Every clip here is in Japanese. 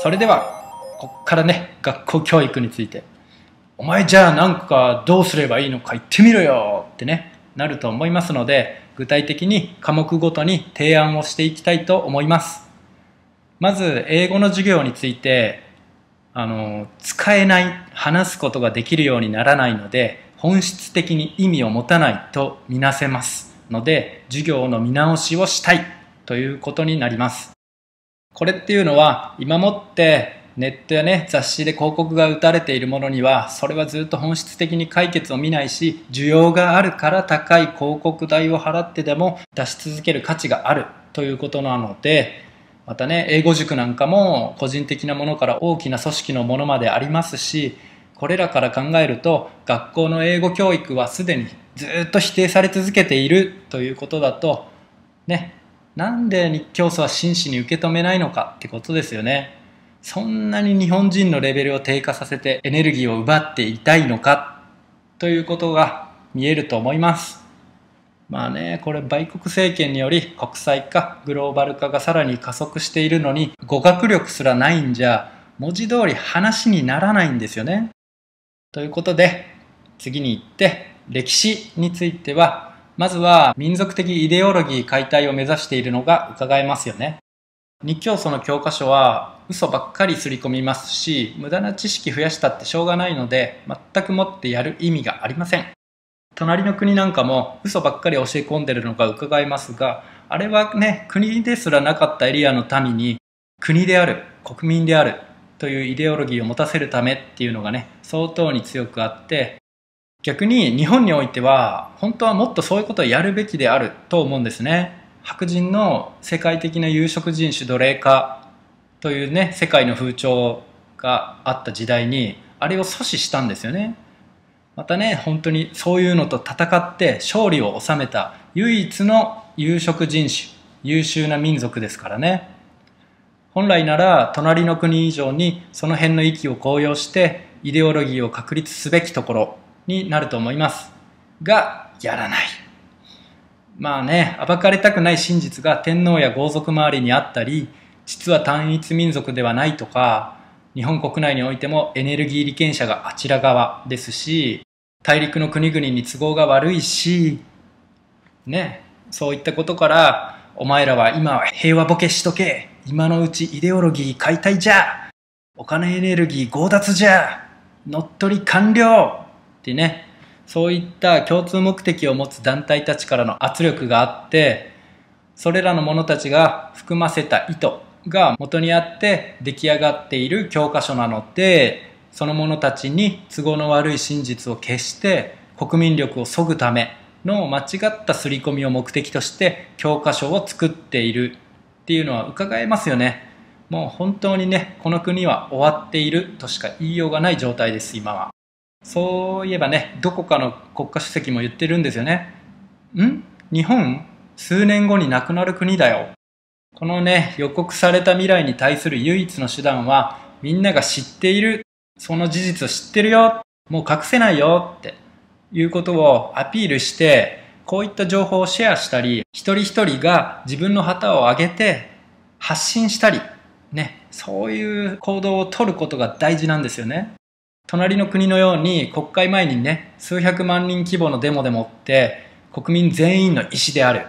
それではこっからね学校教育について。お前じゃあなんかどうすればいいのか言ってみろよ。ってねなると思いますので具体的に科目ごとに提案をしていきたいと思います。まず英語の授業についてあの使えない話すことができるようにならないので本質的に意味を持たないとみなせますので授業の見直しをしたいということになります。これっていうのは今もってネットやね雑誌で広告が打たれているものにはそれはずっと本質的に解決を見ないし需要があるから高い広告代を払ってでも出し続ける価値があるということなのでまたね英語塾なんかも個人的なものから大きな組織のものまでありますしこれらから考えると学校の英語教育はすでにずっと否定され続けているということだとねなんで日教祖は真摯に受け止めないのかってことですよね。そんなに日本人のレベルを低下させてエネルギーを奪っていたいのかということが見えると思います。まあねこれ売国政権により国際化グローバル化がさらに加速しているのに語学力すらないんじゃ文字通り話にならないんですよね。ということで次に行って歴史についてはまずは民族的イデオロギー解体を目指しているのが伺えますよね。日教祖の教科書は嘘ばっかり刷り込みますし無駄な知識増やしたってしょうがないので全くもってやる意味がありません。隣の国なんかも嘘ばっかり教え込んでるのが伺えますがあれはね国ですらなかったエリアの民に国である国民であるというイデオロギーを持たせるためっていうのがね相当に強くあって逆に日本においては本当はもっとそういうことをやるべきであると思うんですね。白人の世界的な有色人種奴隷化というね世界の風潮があった時代にあれを阻止したんですよね。またね本当にそういうのと戦って勝利を収めた唯一の有色人種優秀な民族ですからね。本来なら隣の国以上にその辺の域を高揚してイデオロギーを確立すべきところ。になると思いますがやらない。まあね、暴かれたくない真実が天皇や豪族周りにあったり、実は単一民族ではないとか、日本国内においてもエネルギー利権者があちら側ですし、大陸の国々に都合が悪いし、ね、そういったことから、お前らは今は平和ボケしとけ、今のうちイデオロギー解体じゃ、お金エネルギー強奪じゃ、乗っ取り完了ってね、そういった共通目的を持つ団体たちからの圧力があってそれらの者たちが含ませた意図が元にあって出来上がっている教科書なのでその者たちに都合の悪い真実を消して国民力を削ぐための間違った刷り込みを目的として教科書を作っているっていうのは伺えますよね。もう本当にねこの国は終わっているとしか言いようがない状態です今は。そういえばね、どこかの国家主席も言ってるんですよね。ん？日本数年後に亡くなる国だよ。このね、予告された未来に対する唯一の手段は、みんなが知っている、その事実を知ってるよ、もう隠せないよっていうことをアピールして、こういった情報をシェアしたり、一人一人が自分の旗を上げて発信したり、ね、そういう行動をとることが大事なんですよね。隣の国のように国会前にね、数百万人規模のデモでもって国民全員の意思である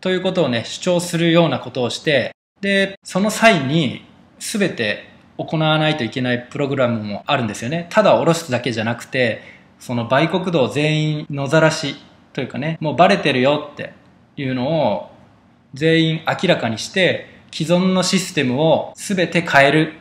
ということをね、主張するようなことをして、で、その際に全て行わないといけないプログラムもあるんですよね。ただ下ろすだけじゃなくて、その売国道全員野ざらしというかね、もうバレてるよっていうのを全員明らかにして、既存のシステムを全て変える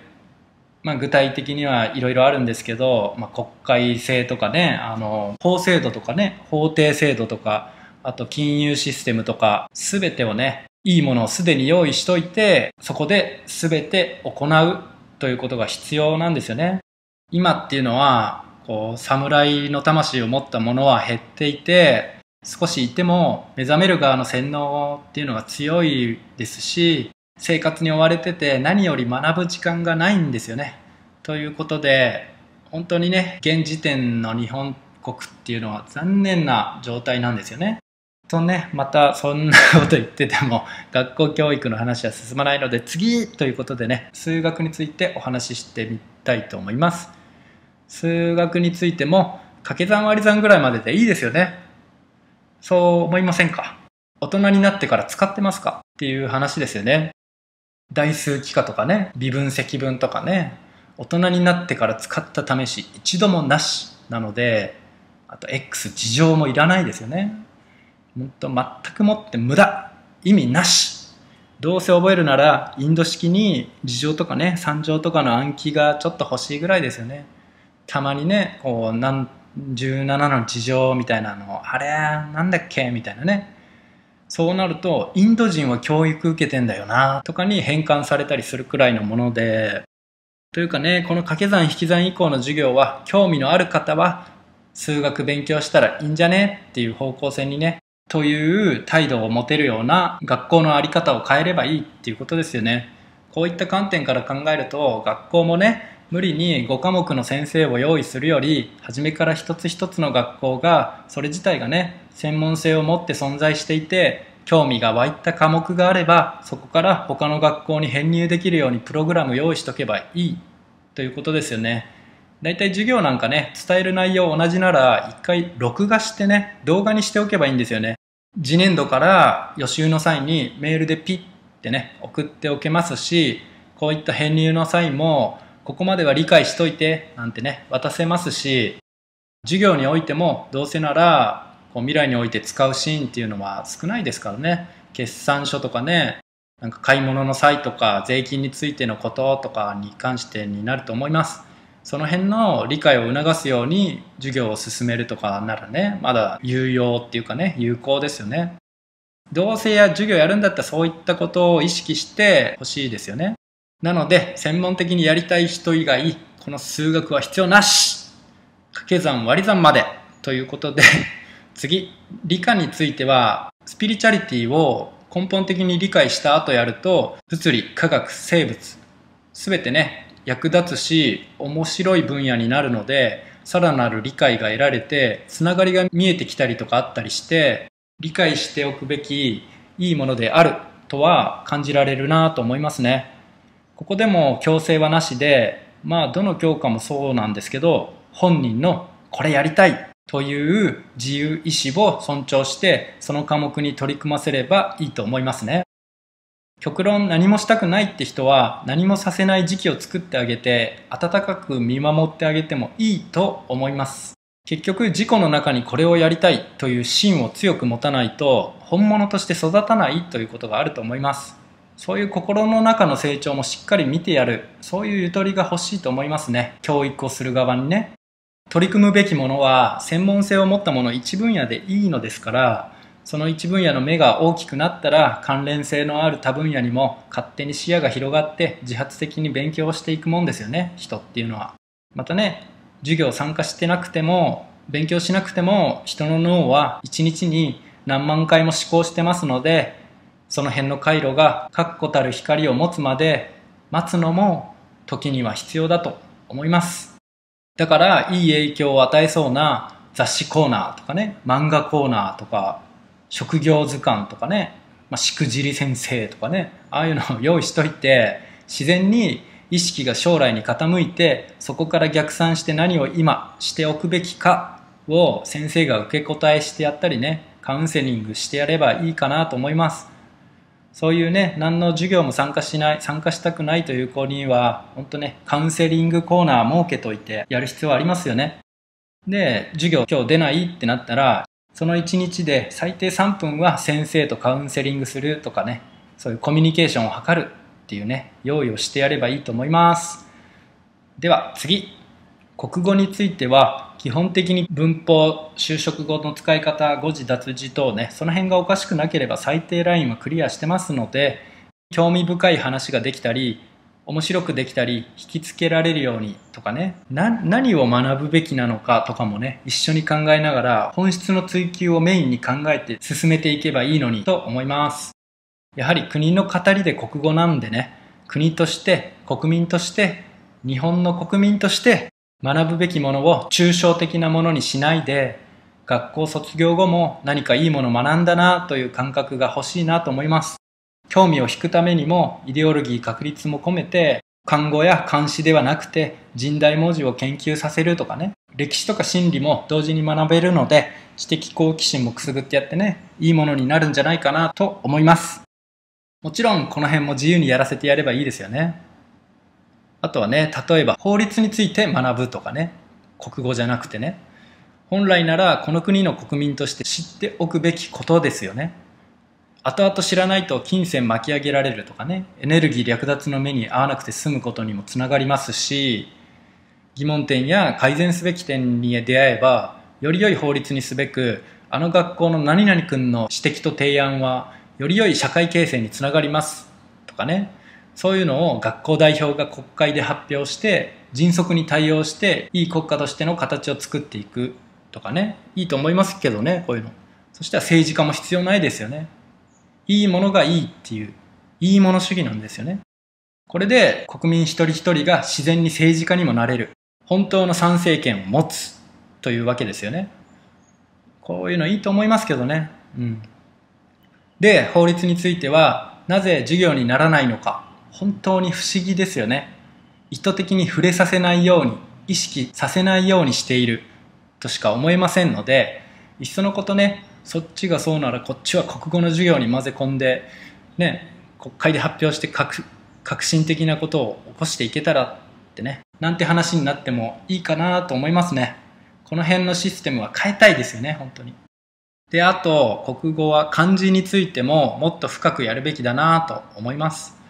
まあ、具体的にはいろいろあるんですけど、まあ、国会制とかねあの法制度とかね法定制度とかあと金融システムとか全てをねいいものをすでに用意しといてそこで全て行うということが必要なんですよね。今っていうのはこう侍の魂を持ったものは減っていて少しいても目覚める側の洗脳っていうのが強いですし生活に追われてて何より学ぶ時間がないんですよね。ということで本当にね現時点の日本国っていうのは残念な状態なんですよね。とねまたそんなこと言ってても 学校教育の話は進まないので次ということでね数学についてお話ししてみたいと思います。数学についても掛け算割り算ぐらいまででいいですよね。そう思いませんか？大人になってから使ってますか？っていう話ですよね。代数幾何とかね微分積分とかね大人になってから使った試し一度もなしなのであと X 事情もいらないですよね。本当全くもって無駄意味なし。どうせ覚えるならインド式に事情とかね三乗とかの暗記がちょっと欲しいぐらいですよね。たまにねこう何17の事情みたいなのあれなんだっけみたいなね。そうなるとインド人は教育受けてんだよなとかに変換されたりするくらいのものでというかねこの掛け算引き算以降の授業は興味のある方は数学勉強したらいいんじゃね？っていう方向性にねという態度を持てるような学校の在り方を変えればいいっていうことですよね。こういった観点から考えると学校もね無理に5科目の先生を用意するより初めから一つ一つの学校がそれ自体がね専門性を持って存在していて興味が湧いた科目があればそこから他の学校に編入できるようにプログラム用意しとけばいい。ということですよね。大体授業なんかね伝える内容同じなら一回録画してね動画にしておけばいいんですよね。次年度から予習の際にメールでピッてね送っておけますしこういった編入の際もここまでは理解しといてなんてね渡せますし授業においてもどうせならこう未来において使うシーンっていうのは少ないですからね。決算書とかねなんか買い物の際とか税金についてのこととかに関してになると思います。その辺の理解を促すように授業を進めるとかならねまだ有用っていうかね有効ですよね。どうせや授業やるんだったらそういったことを意識してほしいですよね。なので、専門的にやりたい人以外、この数学は必要なし。掛け算割り算まで。ということで、次、理科については、スピリチュアリティを根本的に理解した後やると、物理、科学、生物、すべてね、役立つし、面白い分野になるので、さらなる理解が得られて、つながりが見えてきたりとかあったりして、理解しておくべきいいものであるとは感じられるなと思いますね。ここでも強制はなしで、まあどの教科もそうなんですけど、本人のこれやりたいという自由意志を尊重してその科目に取り組ませればいいと思いますね。極論何もしたくないって人は何もさせない時期を作ってあげて温かく見守ってあげてもいいと思います。結局自己の中にこれをやりたいという芯を強く持たないと本物として育たないということがあると思います。そういう心の中の成長もしっかり見てやる。そういうゆとりが欲しいと思いますね。教育をする側にね。取り組むべきものは専門性を持ったもの一分野でいいのですからその一分野の目が大きくなったら関連性のある多分野にも勝手に視野が広がって自発的に勉強していくもんですよね。人っていうのは。またね授業参加してなくても勉強しなくても人の脳は一日に何万回も思考してますのでその辺の回路が確固たる光を持つまで待つのも時には必要だと思います。だからいい影響を与えそうな雑誌コーナーとかね、漫画コーナーとか、職業図鑑とかね、まあ、しくじり先生とかね、ああいうのを用意しといて、自然に意識が将来に傾いて、そこから逆算して何を今しておくべきかを先生が受け答えしてやったりね、カウンセリングしてやればいいかなと思います。そういうね、何の授業も参加しない、参加したくないという子には、本当ね、カウンセリングコーナー設けといてやる必要ありますよね。で、授業今日出ないってなったら、その1日で最低3分は先生とカウンセリングするとかね、そういうコミュニケーションを図るっていうね、用意をしてやればいいと思います。では次、国語については基本的に文法就職後の使い方誤字脱字等ねその辺がおかしくなければ最低ラインはクリアしてますので興味深い話ができたり面白くできたり引きつけられるようにとかね何を学ぶべきなのかとかもね一緒に考えながら本質の追求をメインに考えて進めていけばいいのにと思います。やはり国の語りで国語なんでね国として国民として日本の国民として学ぶべきものを抽象的なものにしないで学校卒業後も何かいいものを学んだなという感覚が欲しいなと思います。興味を引くためにもイデオロギー確立も込めて看護や監視ではなくて人大文字を研究させるとかね。歴史とか心理も同時に学べるので知的好奇心もくすぐってやってねいいものになるんじゃないかなと思います。もちろんこの辺も自由にやらせてやればいいですよね。あとはね例えば法律について学ぶとかね。国語じゃなくてね。本来ならこの国の国民として知っておくべきことですよね。後々知らないと金銭巻き上げられるとかね。エネルギー略奪の目に合わなくて済むことにもつながりますし疑問点や改善すべき点に出会えばより良い法律にすべくあの学校の何々君の指摘と提案はより良い社会形成につながります。とかね。そういうのを学校代表が国会で発表して迅速に対応していい国家としての形を作っていくとかねいいと思いますけどねこういうのそしたら政治家も必要ないですよねいいものがいいっていう、いいもの主義なんですよね。これで国民一人一人が自然に政治家にもなれる。本当の参政権を持つというわけですよね。こういうのいいと思いますけどね。うん。で、法律については、なぜ授業にならないのか。本当に不思議ですよね。意図的に触れさせないように、意識させないようにしているとしか思えませんので、いっそのことね、そっちがそうならこっちは国語の授業に混ぜ込んで、ね、国会で発表して革新的なことを起こしていけたらってね、なんて話になってもいいかなと思いますね。この辺のシステムは変えたいですよね、本当に。で、あと、国語は漢字についてももっと深くやるべきだなと思います。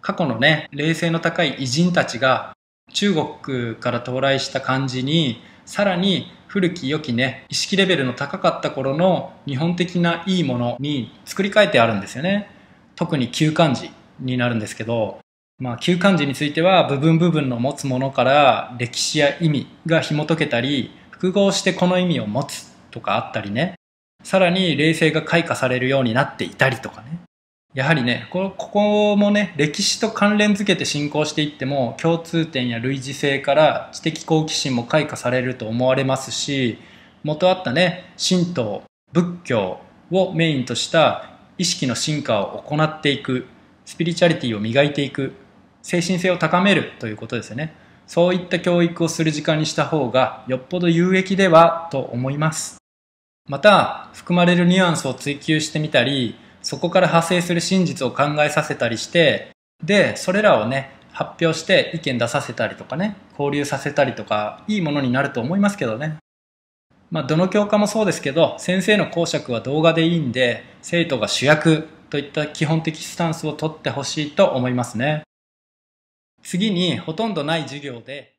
過去のね、冷静の高い偉人たちが中国から到来した漢字にさらに古き良きね、意識レベルの高かった頃の日本的ないいものに作り変えてあるんですよね。特に旧漢字になるんですけど、まあ、旧漢字については部分部分の持つものから歴史や意味が紐解けたり、複合してこの意味を持つとかあったりね。さらに冷静が開花されるようになっていたりとかね。やはりねここもね歴史と関連づけて進行していっても共通点や類似性から知的好奇心も開花されると思われますし元あったね神道仏教をメインとした意識の進化を行っていくスピリチュアリティを磨いていく精神性を高めるということですよね。そういった教育をする時間にした方がよっぽど有益ではと思います。また含まれるニュアンスを追求してみたりそこから派生する真実を考えさせたりして、で、それらをね、発表して意見出させたりとかね、交流させたりとか、いいものになると思いますけどね。まあ、どの教科もそうですけど、先生の講釈は動画でいいんで、生徒が主役といった基本的スタンスをとってほしいと思いますね。次に、ほとんどない授業で、